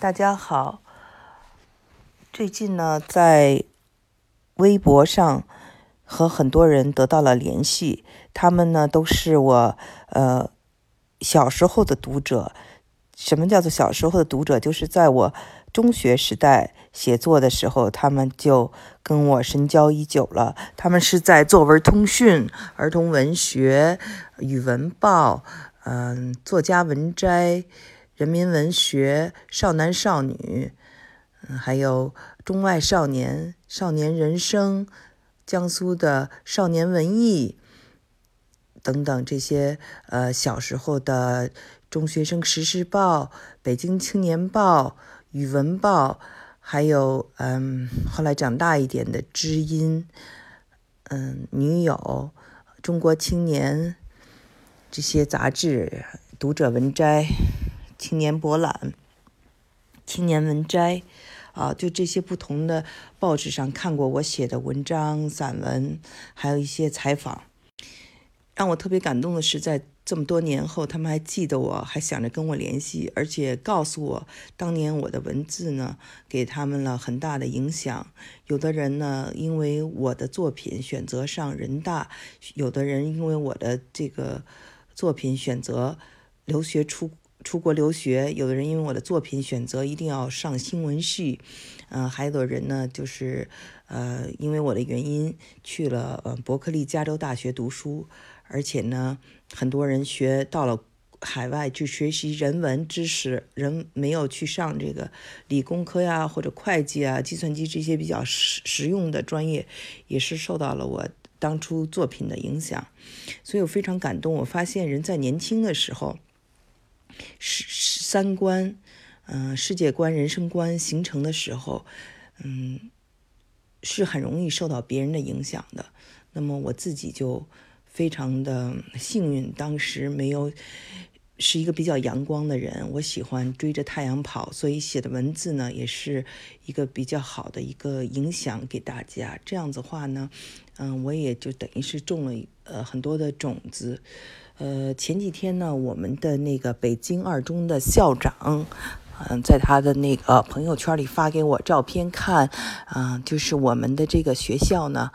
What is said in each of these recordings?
大家好，最近呢，在微博上和很多人得到了联系，他们呢都是我呃小时候的读者。什么叫做小时候的读者？就是在我中学时代写作的时候，他们就跟我深交已久了。他们是在作文通讯、儿童文学、语文报、嗯，作家文摘。人民文学、少男少女，嗯，还有中外少年、少年人生、江苏的少年文艺等等这些，呃，小时候的中学生时事报、北京青年报、语文报，还有嗯，后来长大一点的知音，嗯，女友、中国青年这些杂志、读者文摘。青年博览、青年文摘，啊，就这些不同的报纸上看过我写的文章、散文，还有一些采访。让我特别感动的是，在这么多年后，他们还记得我，还想着跟我联系，而且告诉我，当年我的文字呢，给他们了很大的影响。有的人呢，因为我的作品选择上人大；有的人因为我的这个作品选择留学出。出国留学，有的人因为我的作品选择一定要上新闻系，嗯，还有的人呢，就是呃，因为我的原因去了呃伯克利加州大学读书，而且呢，很多人学到了海外去学习人文知识，人没有去上这个理工科呀或者会计啊、计算机这些比较实实用的专业，也是受到了我当初作品的影响，所以我非常感动。我发现人在年轻的时候。是三观，嗯，世界观、人生观形成的时候，嗯，是很容易受到别人的影响的。那么我自己就非常的幸运，当时没有是一个比较阳光的人。我喜欢追着太阳跑，所以写的文字呢，也是一个比较好的一个影响给大家。这样子话呢，嗯，我也就等于是种了呃很多的种子。呃，前几天呢，我们的那个北京二中的校长，嗯，在他的那个朋友圈里发给我照片看，啊，就是我们的这个学校呢，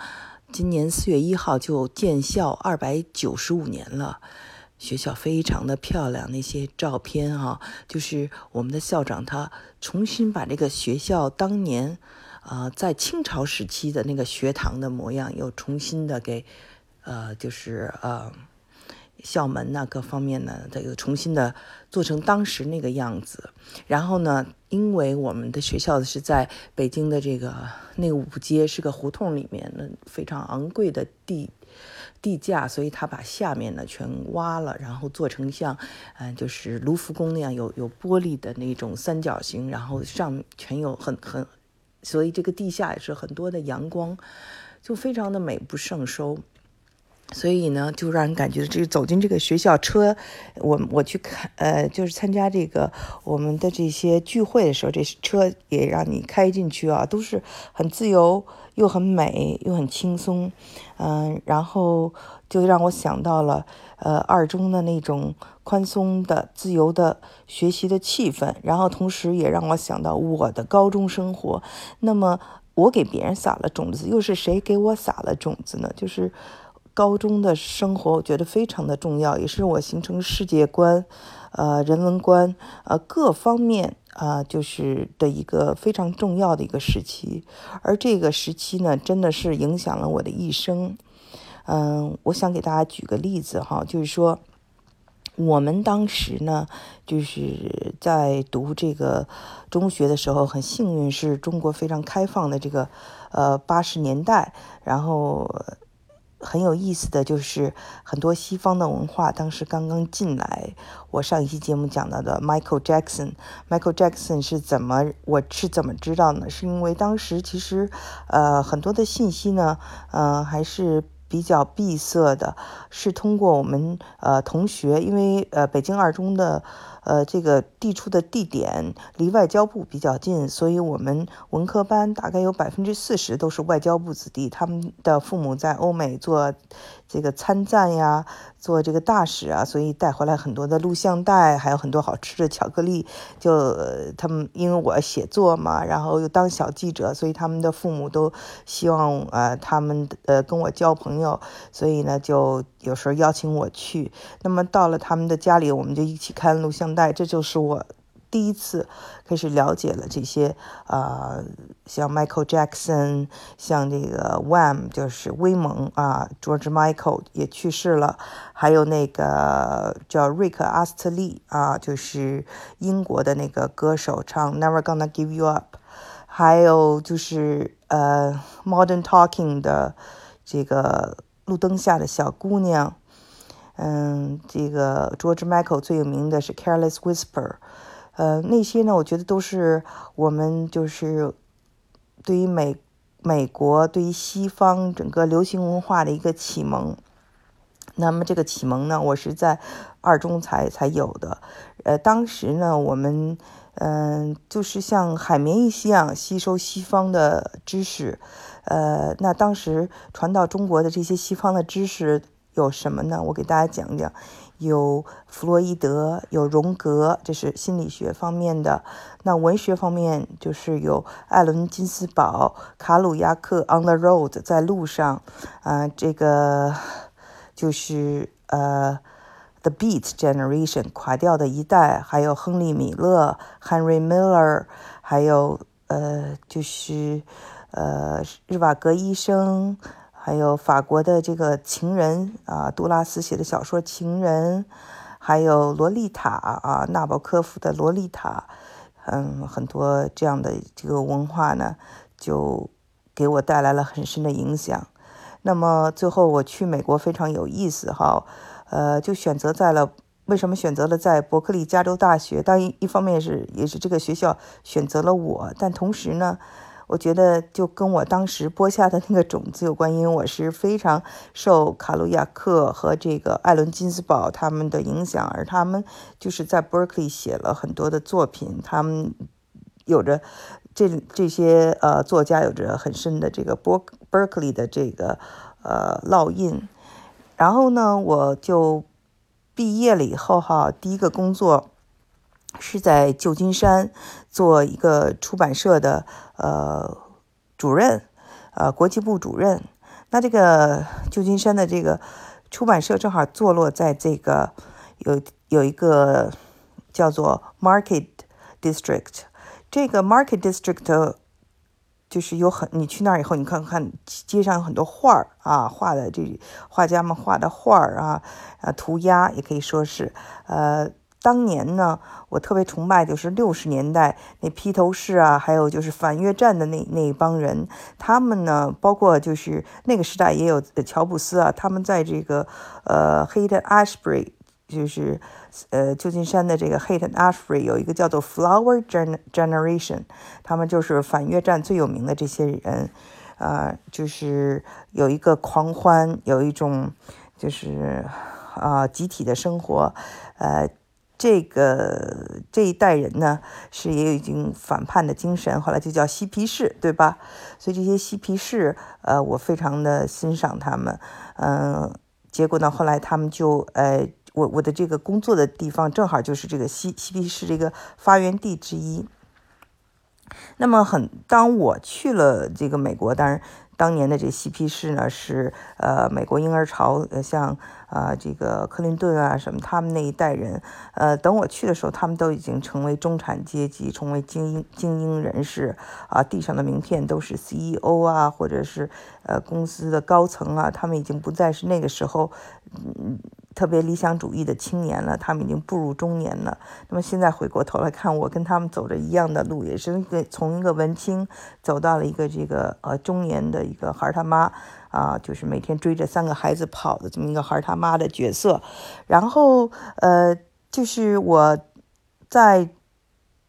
今年四月一号就建校二百九十五年了，学校非常的漂亮，那些照片啊，就是我们的校长他重新把这个学校当年，啊，在清朝时期的那个学堂的模样又重新的给，呃，就是呃。校门呢，各方面呢，这个重新的做成当时那个样子。然后呢，因为我们的学校是在北京的这个那个五街是个胡同里面，那非常昂贵的地地价，所以他把下面呢全挖了，然后做成像嗯，就是卢浮宫那样有有玻璃的那种三角形，然后上全有很很，所以这个地下也是很多的阳光，就非常的美不胜收。所以呢，就让人感觉这个走进这个学校车，我我去看，呃，就是参加这个我们的这些聚会的时候，这车也让你开进去啊，都是很自由，又很美，又很轻松，嗯，然后就让我想到了，呃，二中的那种宽松的、自由的学习的气氛，然后同时也让我想到我的高中生活。那么，我给别人撒了种子，又是谁给我撒了种子呢？就是。高中的生活，我觉得非常的重要，也是我形成世界观、呃人文观、呃各方面啊，就是的一个非常重要的一个时期。而这个时期呢，真的是影响了我的一生。嗯，我想给大家举个例子哈，就是说，我们当时呢，就是在读这个中学的时候，很幸运是中国非常开放的这个呃八十年代，然后。很有意思的就是很多西方的文化当时刚刚进来。我上一期节目讲到的 Michael Jackson，Michael Jackson 是怎么我是怎么知道呢？是因为当时其实呃很多的信息呢，呃还是比较闭塞的，是通过我们呃同学，因为呃北京二中的呃，这个地出的地点离外交部比较近，所以我们文科班大概有百分之四十都是外交部子弟，他们的父母在欧美做这个参赞呀，做这个大使啊，所以带回来很多的录像带，还有很多好吃的巧克力。就他们因为我写作嘛，然后又当小记者，所以他们的父母都希望呃他们呃跟我交朋友，所以呢就有时候邀请我去。那么到了他们的家里，我们就一起看录像带，这就是我。第一次开始了解了这些，呃，像 Michael Jackson，像这个 Wham，就是威猛啊，George Michael 也去世了，还有那个叫瑞克·阿斯特利啊，就是英国的那个歌手，唱 Never Gonna Give You Up，还有就是呃 Modern Talking 的这个路灯下的小姑娘，嗯，这个 George Michael 最有名的是 Careless Whisper。呃，那些呢，我觉得都是我们就是对于美美国、对于西方整个流行文化的一个启蒙。那么这个启蒙呢，我是在二中才才有的。呃，当时呢，我们嗯，就是像海绵一样吸收西方的知识。呃，那当时传到中国的这些西方的知识有什么呢？我给大家讲讲。有弗洛伊德，有荣格，这是心理学方面的。那文学方面就是有艾伦金斯堡、卡鲁亚克，《On the Road》在路上。啊，这个就是呃，《The Beat Generation》垮掉的一代，还有亨利米勒 （Henry Miller），还有呃，就是呃，日瓦格医生。还有法国的这个情人啊，杜拉斯写的小说《情人》，还有《洛丽塔》啊，纳博科夫的《洛丽塔》，嗯，很多这样的这个文化呢，就给我带来了很深的影响。那么最后我去美国非常有意思哈，呃，就选择在了为什么选择了在伯克利加州大学？当一方面是也是这个学校选择了我，但同时呢。我觉得就跟我当时播下的那个种子有关，因为我是非常受卡鲁亚克和这个艾伦金斯堡他们的影响，而他们就是在 Berkeley 写了很多的作品，他们有着这这些呃作家有着很深的这个 Berkeley 的这个呃烙印。然后呢，我就毕业了以后哈，第一个工作。是在旧金山做一个出版社的呃主任，呃国际部主任。那这个旧金山的这个出版社正好坐落在这个有有一个叫做 Market District。这个 Market District 就是有很，你去那儿以后，你看看街上有很多画儿啊，画的这画家们画的画儿啊，啊涂鸦也可以说是呃。当年呢，我特别崇拜，就是六十年代那披头士啊，还有就是反越战的那那一帮人。他们呢，包括就是那个时代也有乔布斯啊，他们在这个呃 h a t e n Ashbury，就是呃旧金山的这个 h a t e n Ashbury 有一个叫做 Flower Generation，他们就是反越战最有名的这些人，啊，就是有一个狂欢，有一种就是啊集体的生活，呃。这个这一代人呢，是也有一种反叛的精神，后来就叫嬉皮士，对吧？所以这些嬉皮士，呃，我非常的欣赏他们，嗯，结果呢，后来他们就，呃，我我的这个工作的地方正好就是这个嬉嬉皮士这个发源地之一。那么很，当我去了这个美国，当然。当年的这嬉皮士呢，是呃美国婴儿潮，像啊这个克林顿啊什么他们那一代人，呃等我去的时候，他们都已经成为中产阶级，成为精英精英人士啊，地上的名片都是 CEO 啊，或者是呃公司的高层啊，他们已经不再是那个时候。嗯，特别理想主义的青年了，他们已经步入中年了。那么现在回过头来看，我跟他们走着一样的路，也是一个从一个文青走到了一个这个呃中年的一个孩儿他妈啊，就是每天追着三个孩子跑的这么一个孩儿他妈的角色。然后呃，就是我在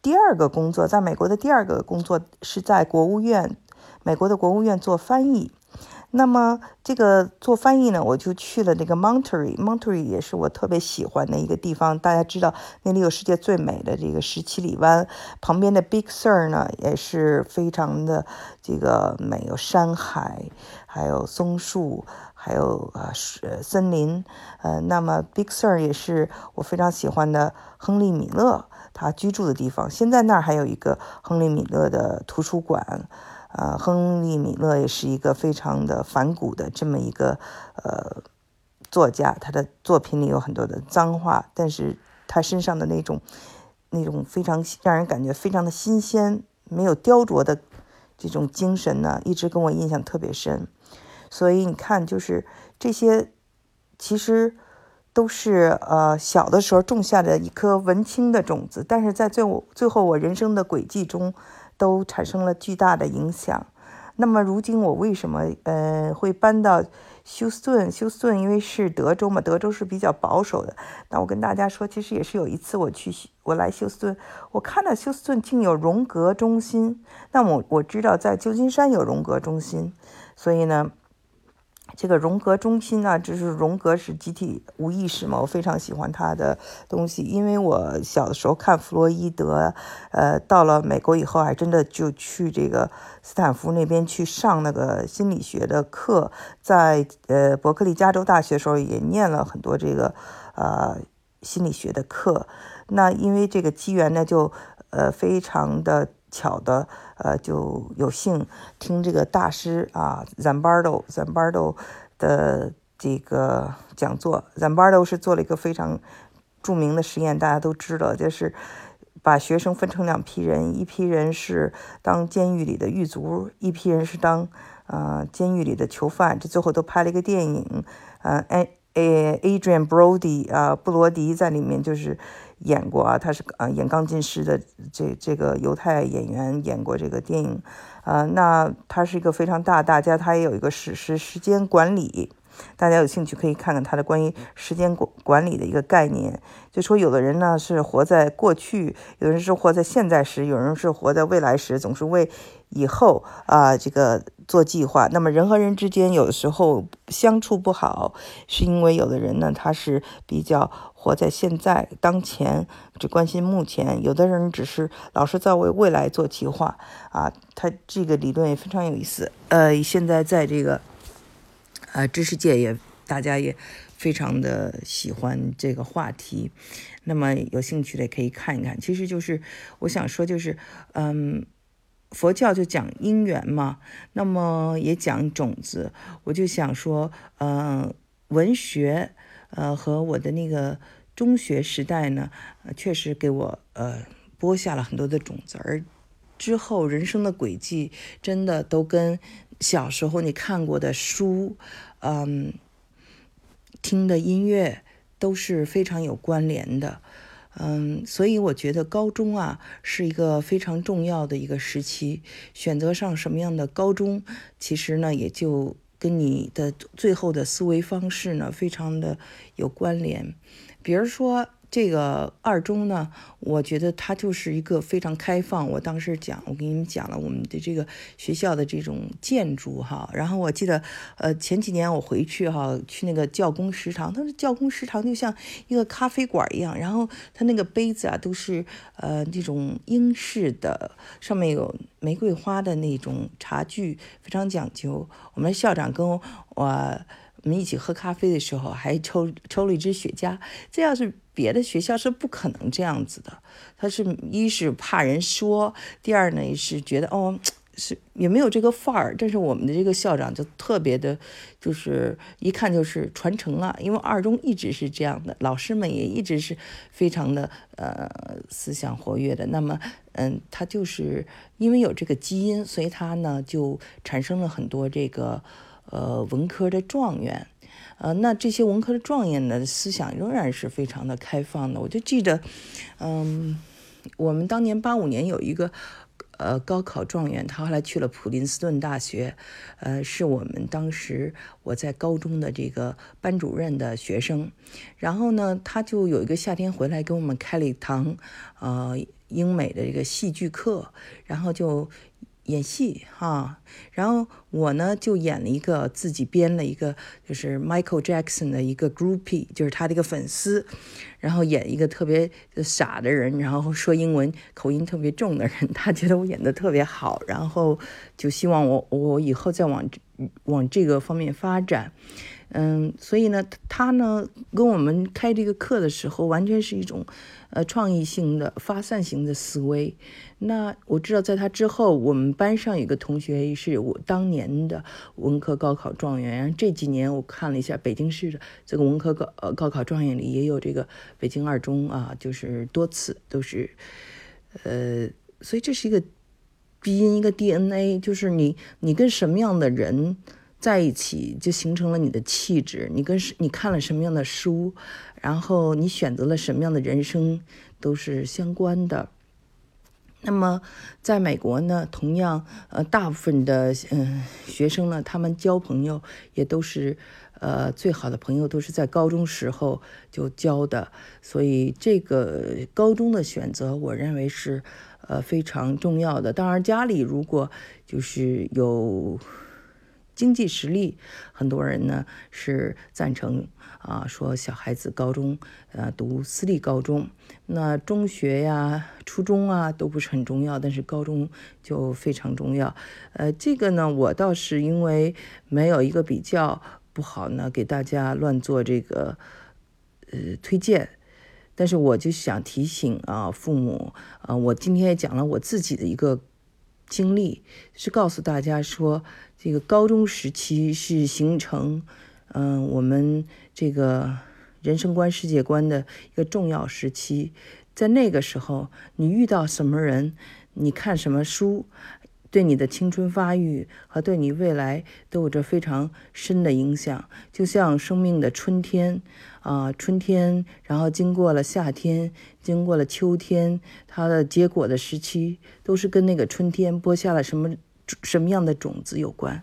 第二个工作，在美国的第二个工作是在国务院，美国的国务院做翻译。那么这个做翻译呢，我就去了那个 Monterey，Monterey 也是我特别喜欢的一个地方。大家知道那里有世界最美的这个十七里湾，旁边的 Big Sur 呢也是非常的这个美，有山海，还有松树，还有呃森林。呃，那么 Big Sur 也是我非常喜欢的亨利米勒他居住的地方。现在那儿还有一个亨利米勒的图书馆。呃，亨利·米勒也是一个非常的反骨的这么一个呃作家，他的作品里有很多的脏话，但是他身上的那种那种非常让人感觉非常的新鲜、没有雕琢的这种精神呢，一直跟我印象特别深。所以你看，就是这些其实都是呃小的时候种下的一颗文青的种子，但是在最后最后我人生的轨迹中。都产生了巨大的影响。那么，如今我为什么呃会搬到休斯顿？休斯顿因为是德州嘛，德州是比较保守的。那我跟大家说，其实也是有一次我去我来休斯顿，我看到休斯顿竟有荣格中心。那我我知道在旧金山有荣格中心，所以呢。这个荣格中心呢，就是荣格是集体无意识嘛，我非常喜欢他的东西，因为我小的时候看弗洛伊德，呃，到了美国以后，还真的就去这个斯坦福那边去上那个心理学的课，在呃伯克利加州大学的时候也念了很多这个呃心理学的课，那因为这个机缘呢，就呃非常的。巧的，呃，就有幸听这个大师啊，Zambardo，Zambardo 的这个讲座。Zambardo 是做了一个非常著名的实验，大家都知道，就是把学生分成两批人，一批人是当监狱里的狱卒，一批人是当呃监狱里的囚犯。这最后都拍了一个电影，呃，A A Adrian Brody 啊，布罗迪在里面就是。演过啊，他是啊演钢琴师的这这个犹太演员演过这个电影，啊，那他是一个非常大大家，他也有一个史诗时间管理，大家有兴趣可以看看他的关于时间管管理的一个概念。就说有的人呢是活在过去，有的人是活在现在时，有人是活在未来时，总是为以后啊这个做计划。那么人和人之间有的时候相处不好，是因为有的人呢他是比较。活在现在当前，只关心目前；有的人只是老是在为未来做计划啊。他这个理论也非常有意思。呃，现在在这个呃知识界也大家也非常的喜欢这个话题。那么有兴趣的也可以看一看。其实就是我想说，就是嗯，佛教就讲因缘嘛，那么也讲种子。我就想说，嗯，文学。呃，和我的那个中学时代呢，确实给我呃播下了很多的种子，而之后人生的轨迹真的都跟小时候你看过的书，嗯，听的音乐都是非常有关联的，嗯，所以我觉得高中啊是一个非常重要的一个时期，选择上什么样的高中，其实呢也就。跟你的最后的思维方式呢，非常的有关联，比如说。这个二中呢，我觉得它就是一个非常开放。我当时讲，我给你们讲了我们的这个学校的这种建筑哈。然后我记得，呃，前几年我回去哈，去那个教工食堂，它的教工食堂就像一个咖啡馆一样。然后它那个杯子啊，都是呃那种英式的，上面有玫瑰花的那种茶具，非常讲究。我们校长跟我我们一起喝咖啡的时候，还抽抽了一支雪茄。这要是别的学校是不可能这样子的，他是一是怕人说，第二呢是觉得哦是也没有这个范儿。但是我们的这个校长就特别的，就是一看就是传承啊，因为二中一直是这样的，老师们也一直是非常的呃思想活跃的。那么嗯，他就是因为有这个基因，所以他呢就产生了很多这个呃文科的状元。呃，那这些文科的状元的思想仍然是非常的开放的。我就记得，嗯，我们当年八五年有一个呃高考状元，他后来去了普林斯顿大学，呃，是我们当时我在高中的这个班主任的学生。然后呢，他就有一个夏天回来给我们开了一堂呃英美的这个戏剧课，然后就。演戏哈，然后我呢就演了一个自己编了一个，就是 Michael Jackson 的一个 groupie，就是他的一个粉丝，然后演一个特别傻的人，然后说英文口音特别重的人，他觉得我演的特别好，然后就希望我我以后再往往这个方面发展。嗯，所以呢，他呢跟我们开这个课的时候，完全是一种，呃，创意性的发散型的思维。那我知道，在他之后，我们班上有个同学是我当年的文科高考状元。这几年我看了一下北京市的这个文科高呃高考状元里，也有这个北京二中啊，就是多次都是，呃，所以这是一个基因一个 DNA，就是你你跟什么样的人。在一起就形成了你的气质，你跟你看了什么样的书，然后你选择了什么样的人生，都是相关的。那么，在美国呢，同样，呃，大部分的嗯学生呢，他们交朋友也都是，呃，最好的朋友都是在高中时候就交的，所以这个高中的选择，我认为是，呃，非常重要的。当然，家里如果就是有。经济实力，很多人呢是赞成啊，说小孩子高中呃读私立高中，那中学呀、初中啊都不是很重要，但是高中就非常重要。呃，这个呢，我倒是因为没有一个比较不好呢，给大家乱做这个呃推荐，但是我就想提醒啊，父母啊，我今天也讲了我自己的一个。经历是告诉大家说，这个高中时期是形成，嗯，我们这个人生观、世界观的一个重要时期。在那个时候，你遇到什么人，你看什么书。对你的青春发育和对你未来都有着非常深的影响，就像生命的春天，啊，春天，然后经过了夏天，经过了秋天，它的结果的时期都是跟那个春天播下了什么什么样的种子有关。